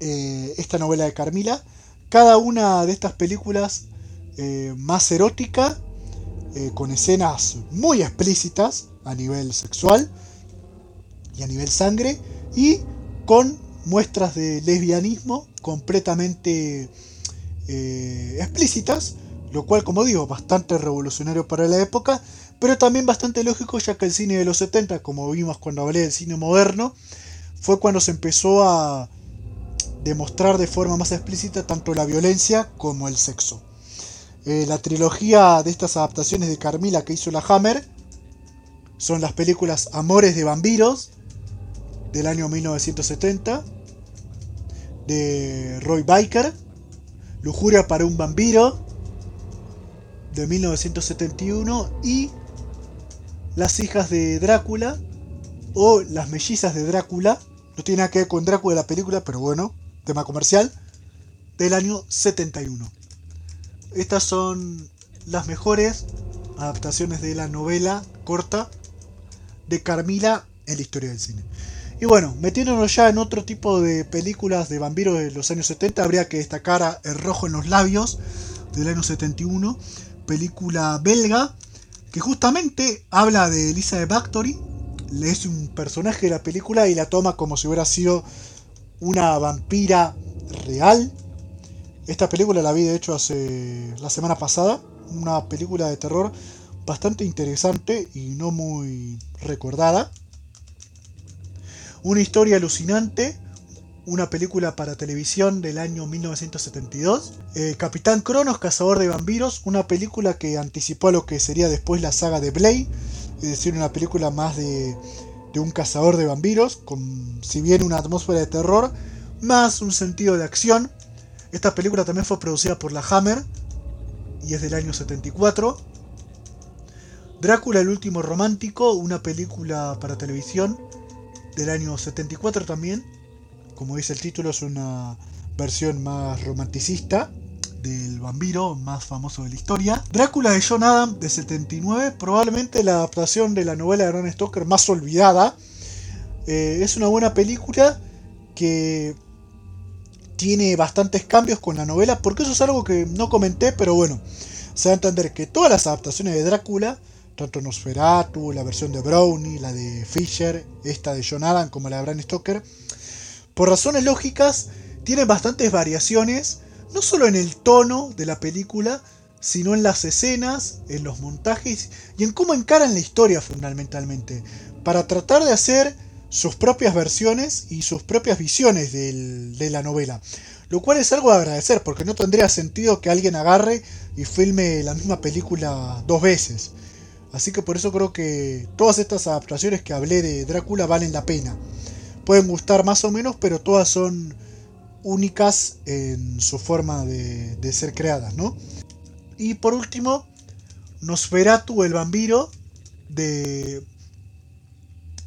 eh, esta novela de Carmila. Cada una de estas películas eh, más erótica, eh, con escenas muy explícitas a nivel sexual y a nivel sangre y con muestras de lesbianismo completamente eh, explícitas, lo cual como digo bastante revolucionario para la época, pero también bastante lógico ya que el cine de los 70, como vimos cuando hablé del cine moderno, fue cuando se empezó a demostrar de forma más explícita tanto la violencia como el sexo. Eh, la trilogía de estas adaptaciones de Carmila que hizo la Hammer son las películas Amores de Vampiros, del año 1970 de Roy Biker, Lujuria para un vampiro de 1971 y Las hijas de Drácula o Las mellizas de Drácula, no tiene nada que ver con Drácula la película, pero bueno, tema comercial, del año 71. Estas son las mejores adaptaciones de la novela corta de Carmila en la historia del cine. Y bueno, metiéndonos ya en otro tipo de películas de vampiros de los años 70, habría que destacar a El Rojo en los Labios del año 71, película belga, que justamente habla de Elizabeth Bathory, le es un personaje de la película y la toma como si hubiera sido una vampira real. Esta película la vi de hecho hace la semana pasada, una película de terror bastante interesante y no muy recordada. Una historia alucinante, una película para televisión del año 1972. Eh, Capitán Cronos, Cazador de Vampiros, una película que anticipó a lo que sería después la saga de Blade, es decir, una película más de, de un cazador de vampiros, con si bien una atmósfera de terror, más un sentido de acción. Esta película también fue producida por la Hammer y es del año 74. Drácula el último romántico, una película para televisión del año 74 también. Como dice el título, es una versión más romanticista del vampiro más famoso de la historia. Drácula de John Adam de 79, probablemente la adaptación de la novela de Bram Stoker más olvidada. Eh, es una buena película que tiene bastantes cambios con la novela, porque eso es algo que no comenté, pero bueno, se va a entender que todas las adaptaciones de Drácula tanto Nosferatu, la versión de Brownie, la de Fisher, esta de John Adam como la de Bram Stoker, por razones lógicas, tiene bastantes variaciones, no solo en el tono de la película, sino en las escenas, en los montajes y en cómo encaran la historia fundamentalmente, para tratar de hacer sus propias versiones y sus propias visiones de la novela. Lo cual es algo de agradecer, porque no tendría sentido que alguien agarre y filme la misma película dos veces. Así que por eso creo que todas estas adaptaciones que hablé de Drácula valen la pena. Pueden gustar más o menos, pero todas son únicas en su forma de, ser creadas, ¿no? Y por último, Nosferatu el vampiro de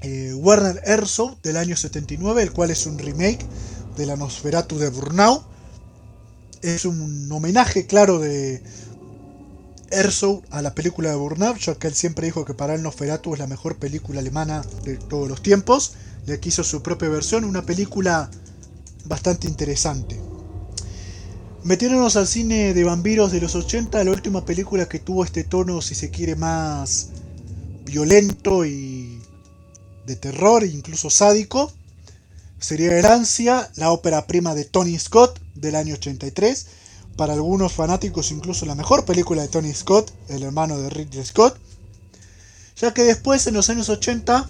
eh, Werner Herzog del año 79, el cual es un remake de la Nosferatu de Burnau. Es un homenaje claro de Herzog a la película de Burnau, ya que él siempre dijo que para él Nosferatu es la mejor película alemana de todos los tiempos. Le quiso su propia versión, una película bastante interesante. Metiéndonos al cine de vampiros de los 80, la última película que tuvo este tono, si se quiere, más violento y de terror, incluso sádico, sería Erancia, la ópera prima de Tony Scott del año 83. Para algunos fanáticos, incluso la mejor película de Tony Scott, el hermano de Ridley Scott. Ya que después, en los años 80,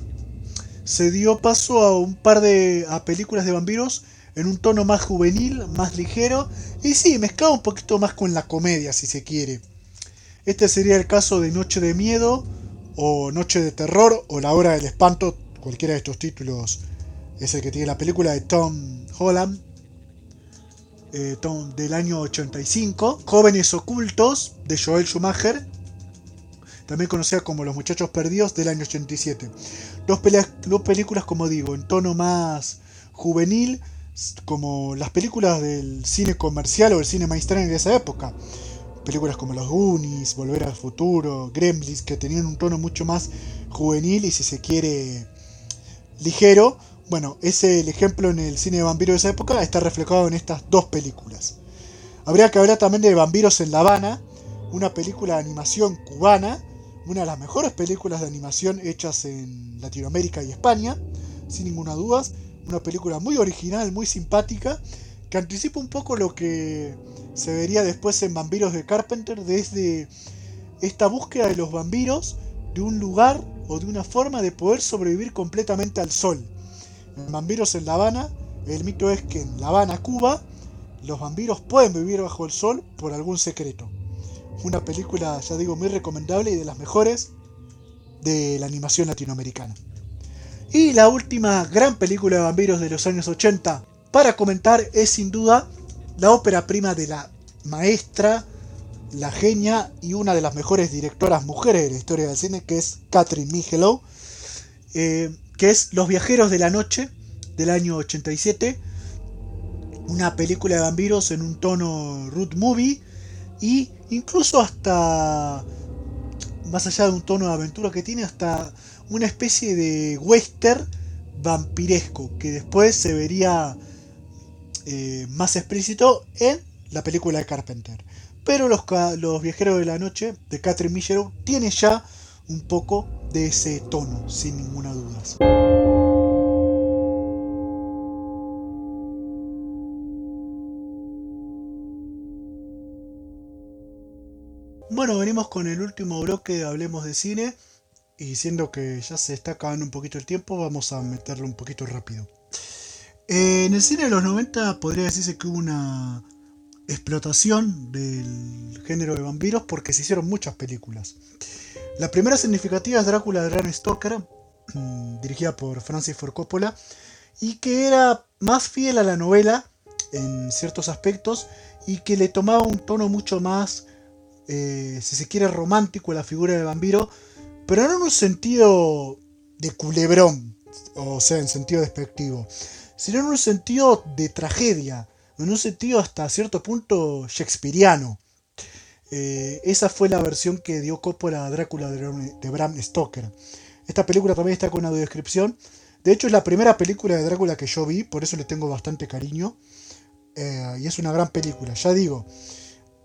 se dio paso a un par de a películas de vampiros en un tono más juvenil, más ligero, y sí, mezclado un poquito más con la comedia, si se quiere. Este sería el caso de Noche de Miedo, o Noche de Terror, o La Hora del Espanto, cualquiera de estos títulos es el que tiene la película de Tom Holland, eh, del año 85, Jóvenes Ocultos, de Joel Schumacher, también conocida como Los Muchachos Perdidos, del año 87. Dos, dos películas, como digo, en tono más juvenil, como las películas del cine comercial o el cine mainstream de esa época. Películas como Los Goonies, Volver al Futuro, Gremlins, que tenían un tono mucho más juvenil y si se quiere ligero. Bueno, ese el ejemplo en el cine de vampiros de esa época está reflejado en estas dos películas. Habría que hablar también de Vampiros en La Habana, una película de animación cubana, una de las mejores películas de animación hechas en Latinoamérica y España, sin ninguna duda una película muy original, muy simpática, que anticipa un poco lo que se vería después en Vampiros de Carpenter, desde esta búsqueda de los vampiros de un lugar o de una forma de poder sobrevivir completamente al sol. Vampiros en La Habana, el mito es que en La Habana, Cuba, los vampiros pueden vivir bajo el sol por algún secreto. Una película, ya digo, muy recomendable y de las mejores de la animación latinoamericana. Y la última gran película de vampiros de los años 80 para comentar es sin duda la ópera prima de la maestra, la genia y una de las mejores directoras mujeres de la historia del cine, que es Catherine Michelow, eh, que es Los Viajeros de la Noche del año 87, una película de vampiros en un tono root movie y incluso hasta más allá de un tono de aventura que tiene hasta una especie de western vampiresco que después se vería eh, más explícito en la película de Carpenter. Pero los, los Viajeros de la Noche de Catherine Millerow tiene ya un poco de ese tono, sin ninguna duda. Bueno, venimos con el último bloque Hablemos de Cine. Y siendo que ya se está acabando un poquito el tiempo, vamos a meterlo un poquito rápido. Eh, en el cine de los 90 podría decirse que hubo una explotación del género de vampiros porque se hicieron muchas películas. La primera significativa es Drácula de Bram Stoker, dirigida por Francis Ford Coppola, y que era más fiel a la novela en ciertos aspectos y que le tomaba un tono mucho más, eh, si se quiere, romántico a la figura del vampiro pero no en un sentido de culebrón, o sea, en sentido despectivo, sino en un sentido de tragedia, en un sentido hasta cierto punto shakespeariano. Eh, esa fue la versión que dio Coppola a Drácula de Bram Stoker. Esta película también está con audiodescripción. De hecho, es la primera película de Drácula que yo vi, por eso le tengo bastante cariño. Eh, y es una gran película. Ya digo,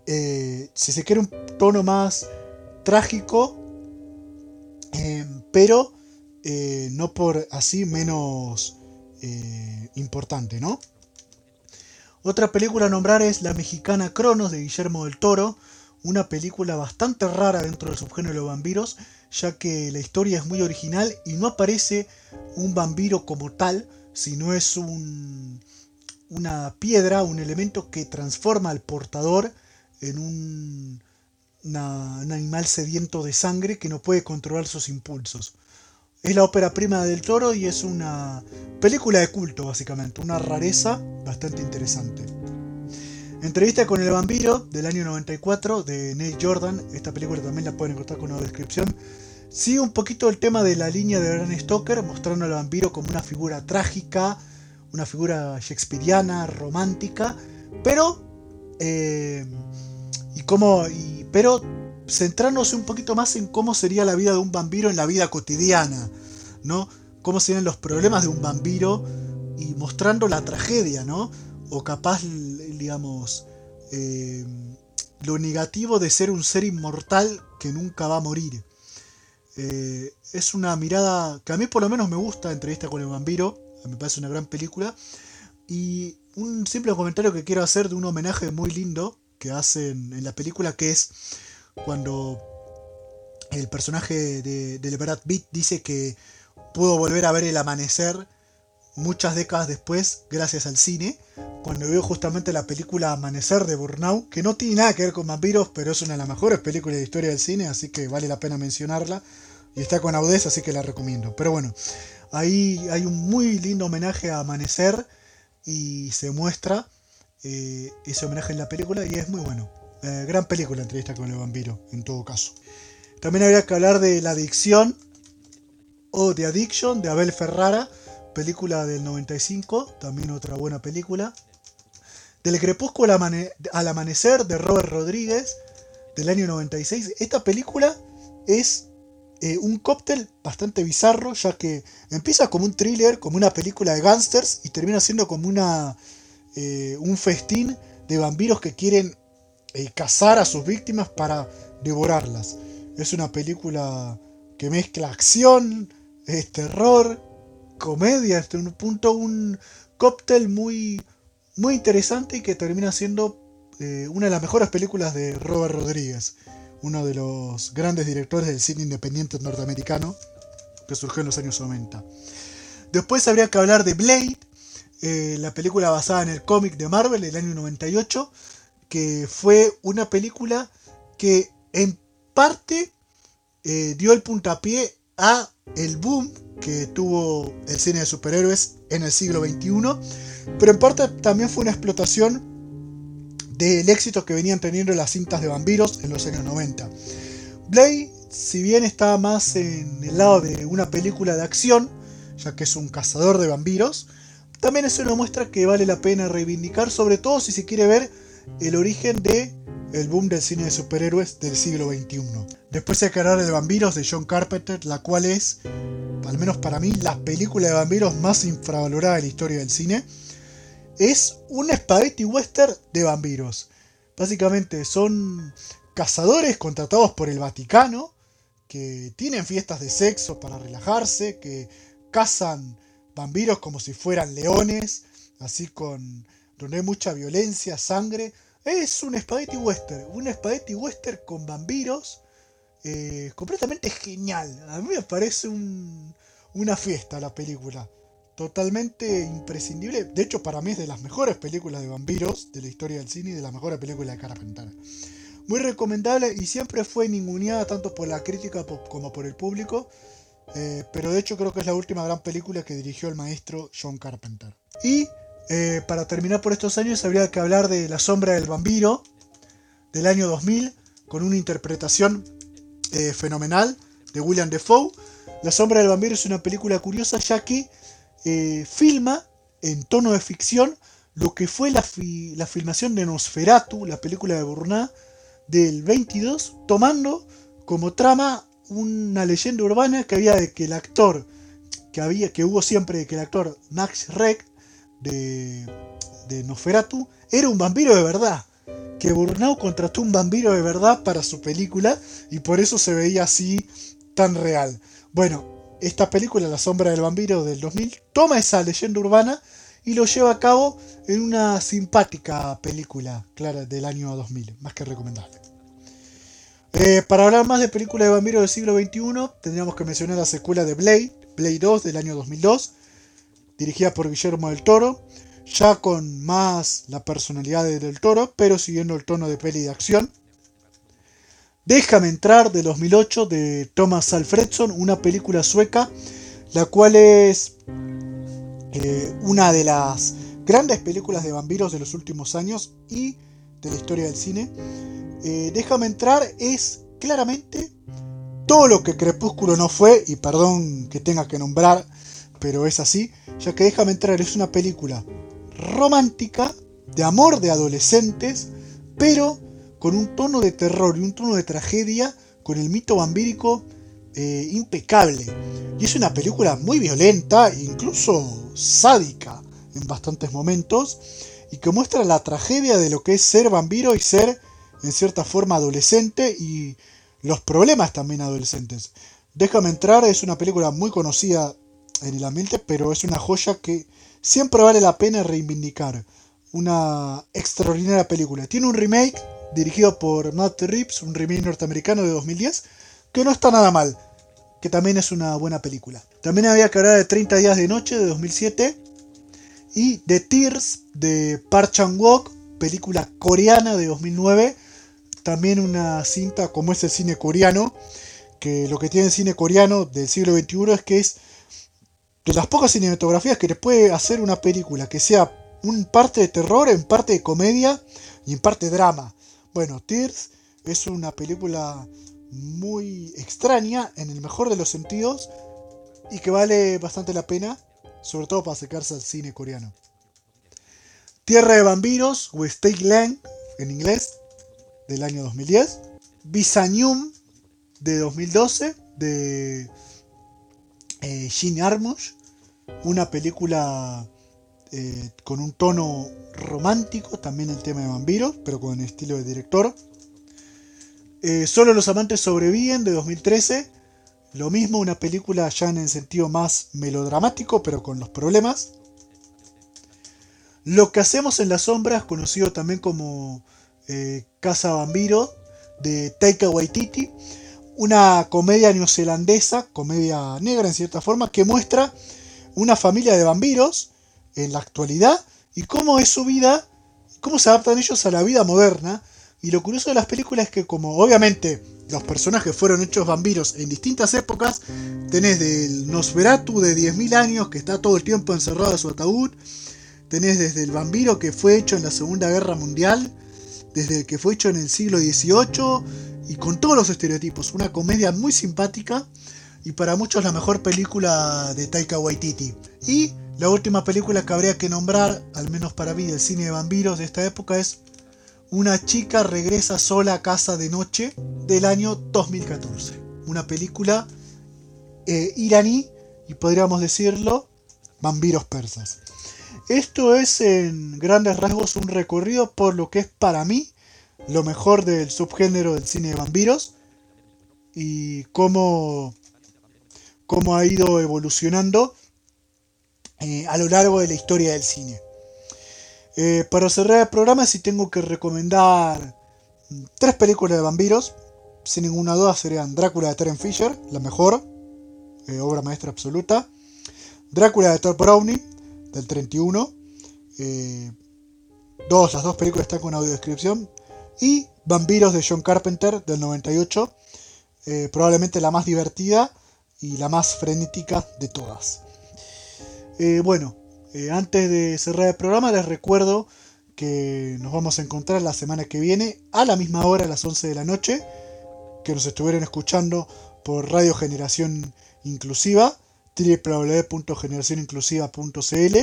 eh, si se quiere un tono más trágico, pero no por así menos importante, ¿no? Otra película a nombrar es la mexicana Cronos de Guillermo del Toro, una película bastante rara dentro del subgénero de los vampiros, ya que la historia es muy original y no aparece un vampiro como tal, sino es un, una piedra, un elemento que transforma al portador en un, un animal sediento de sangre que no puede controlar sus impulsos. Es la ópera prima del toro y es una película de culto básicamente, una rareza bastante interesante. Entrevista con el vampiro del año 94 de Nate Jordan. Esta película también la pueden encontrar con una descripción. Sigue un poquito el tema de la línea de Bram Stoker, mostrando al vampiro como una figura trágica, una figura shakespeariana, romántica, pero eh, y cómo, pero centrándose un poquito más en cómo sería la vida de un vampiro en la vida cotidiana, ¿no? Cómo serían los problemas de un vampiro y mostrando la tragedia, ¿no? o capaz, digamos, eh, lo negativo de ser un ser inmortal que nunca va a morir. Eh, es una mirada que a mí por lo menos me gusta, Entrevista con el vampiro, me parece una gran película. Y un simple comentario que quiero hacer de un homenaje muy lindo que hacen en la película, que es cuando el personaje de, de Brad Pitt dice que pudo volver a ver el amanecer muchas décadas después gracias al cine, cuando veo justamente la película Amanecer de Burnout, que no tiene nada que ver con vampiros, pero es una de las mejores películas de historia del cine, así que vale la pena mencionarla. Y está con Audez, así que la recomiendo. Pero bueno, ahí hay un muy lindo homenaje a Amanecer y se muestra eh, ese homenaje en la película y es muy bueno. Eh, gran película, entrevista con el vampiro, en todo caso. También habría que hablar de La Adicción o de Addiction de Abel Ferrara película del 95, también otra buena película. Del Crepúsculo al, Amanecer de Robert Rodríguez, del año 96. Esta película es eh, un cóctel bastante bizarro, ya que empieza como un thriller, como una película de gángsters, y termina siendo como una, eh, un festín de vampiros que quieren eh, cazar a sus víctimas para devorarlas. Es una película que mezcla acción, es terror, comedia, hasta un punto, un cóctel muy, muy interesante y que termina siendo eh, una de las mejores películas de Robert Rodríguez, uno de los grandes directores del cine independiente norteamericano que surgió en los años 90. Después habría que hablar de Blade, eh, la película basada en el cómic de Marvel del año 98, que fue una película que en parte eh, dio el puntapié a el boom que tuvo el cine de superhéroes en el siglo XXI, pero en parte también fue una explotación del éxito que venían teniendo las cintas de vampiros en los años 90. Blade, si bien está más en el lado de una película de acción, ya que es un cazador de vampiros, también es una muestra que vale la pena reivindicar, sobre todo si se quiere ver el origen de el boom del cine de superhéroes del siglo XXI. Después que hablar de Vampiros de John Carpenter, la cual es, al menos para mí, la película de vampiros más infravalorada de la historia del cine. Es un spaghetti western de vampiros. Básicamente son cazadores contratados por el Vaticano que tienen fiestas de sexo para relajarse, que cazan vampiros como si fueran leones, así con donde hay mucha violencia, sangre es un spaghetti western, un spaghetti western con vampiros, eh, completamente genial. A mí me parece una fiesta la película, totalmente imprescindible. De hecho, para mí es de las mejores películas de vampiros de la historia del cine y de las mejores películas de Carpenter. Muy recomendable y siempre fue ninguneada tanto por la crítica como por el público. Eh, pero de hecho creo que es la última gran película que dirigió el maestro John Carpenter. Y eh, para terminar por estos años habría que hablar de La sombra del vampiro del año 2000 con una interpretación eh, fenomenal de William Defoe. La sombra del vampiro es una película curiosa ya que eh, filma en tono de ficción lo que fue la, filmación de Nosferatu, la película de Burnat del 22, tomando como trama una leyenda urbana que había de que el actor que había que hubo siempre de que el actor Max Reck de, de Nosferatu era un vampiro de verdad. Que Burnau contrató un vampiro de verdad para su película y por eso se veía así tan real. Bueno, esta película, La sombra del vampiro del 2000, toma esa leyenda urbana y lo lleva a cabo en una simpática película, clara, del año 2000, más que recomendable. Eh, para hablar más de películas de vampiros del siglo XXI, tendríamos que mencionar la secuela de Blade, Blade 2 del año 2002, dirigida por Guillermo del Toro, ya con más la personalidad del Toro, pero siguiendo el tono de peli de acción. Déjame entrar de 2008 de Thomas Alfredson, una película sueca, la cual es eh, una de las grandes películas de vampiros de los últimos años y de la historia del cine. Eh, Déjame entrar es claramente todo lo que Crepúsculo no fue, y perdón que tenga que nombrar, pero es así, ya que Déjame entrar es una película romántica, de amor de adolescentes, pero con un tono de terror y un tono de tragedia, con el mito vampírico eh, impecable. Y es una película muy violenta, incluso sádica en bastantes momentos, y que muestra la tragedia de lo que es ser vampiro y ser en cierta forma adolescente y los problemas también adolescentes. Déjame entrar, es una película muy conocida en el ambiente, pero es una joya que siempre vale la pena reivindicar. Una extraordinaria película. Tiene un remake dirigido por Matt Reeves, un remake norteamericano de 2010, que no está nada mal, que también es una buena película. También había que hablar de 30 días de noche de 2007 y The Tears de Park Chan-wook, película coreana de 2009, también una cinta como es el cine coreano, que lo que tiene el cine coreano del siglo XXI es que es de las pocas cinematografías que te puede hacer una película que sea un parte de terror, en parte de comedia y en parte de drama. Bueno, Tears es una película muy extraña en el mejor de los sentidos y que vale bastante la pena, sobre todo para acercarse al cine coreano. Tierra de Vampiros, o Stake Land en inglés, del año 2010. Bisanium de 2012, de eh, Jean Armush, una película eh, con un tono romántico, también el tema de vampiros, pero con estilo de director. Eh, Solo los amantes sobreviven de 2013. Lo mismo, una película ya en el sentido más melodramático, pero con los problemas. Lo que hacemos en las sombras, conocido también como eh, Casa Vampiro, de Taika Waititi. Una comedia neozelandesa, comedia negra en cierta forma, que muestra una familia de vampiros en la actualidad y cómo es su vida, cómo se adaptan ellos a la vida moderna. Y lo curioso de las películas es que como obviamente los personajes fueron hechos vampiros en distintas épocas, tenés del Nosferatu de 10.000 años que está todo el tiempo encerrado en su ataúd, tenés desde el vampiro que fue hecho en la Segunda Guerra Mundial, desde el que fue hecho en el siglo XVIII y con todos los estereotipos, una comedia muy simpática y para muchos la mejor película de Taika Waititi. Y la última película que habría que nombrar, al menos para mí, del cine de vampiros de esta época es Una chica regresa sola a casa de noche del año 2014. Una película eh, iraní y podríamos decirlo, vampiros persas. Esto es en grandes rasgos un recorrido por lo que es para mí lo mejor del subgénero del cine de vampiros y cómo, cómo ha ido evolucionando eh, a lo largo de la historia del cine. Eh, para cerrar el programa, si tengo que recomendar tres películas de vampiros, sin ninguna duda serían Drácula de Terence Fisher, la mejor, eh, obra maestra absoluta. Drácula de Thor Browning, del 31. dos, las dos películas están con audiodescripción. Y Vampiros de John Carpenter, del 98. probablemente la más divertida y la más frenética de todas. Eh, bueno, eh, antes de cerrar el programa les recuerdo que nos vamos a encontrar la semana que viene a la misma hora, a las 11 de la noche, que nos estuvieron escuchando por Radio Generación Inclusiva, www.generacioninclusiva.cl,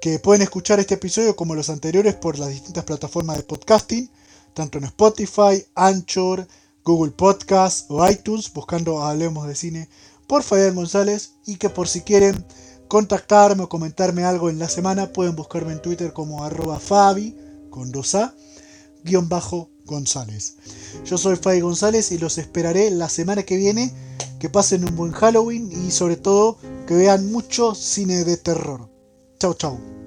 que pueden escuchar este episodio como los anteriores por las distintas plataformas de podcasting, tanto en Spotify, Anchor, Google Podcast o iTunes, buscando Hablemos de Cine por Fabián González, y que por si quieren contactarme o comentarme algo en la semana, pueden buscarme en Twitter como arroba Fabi, con 2A, guion bajo González. Yo soy Fabi González y los esperaré la semana que viene que pasen un buen Halloween y sobre todo que vean mucho cine de terror. Chau chau.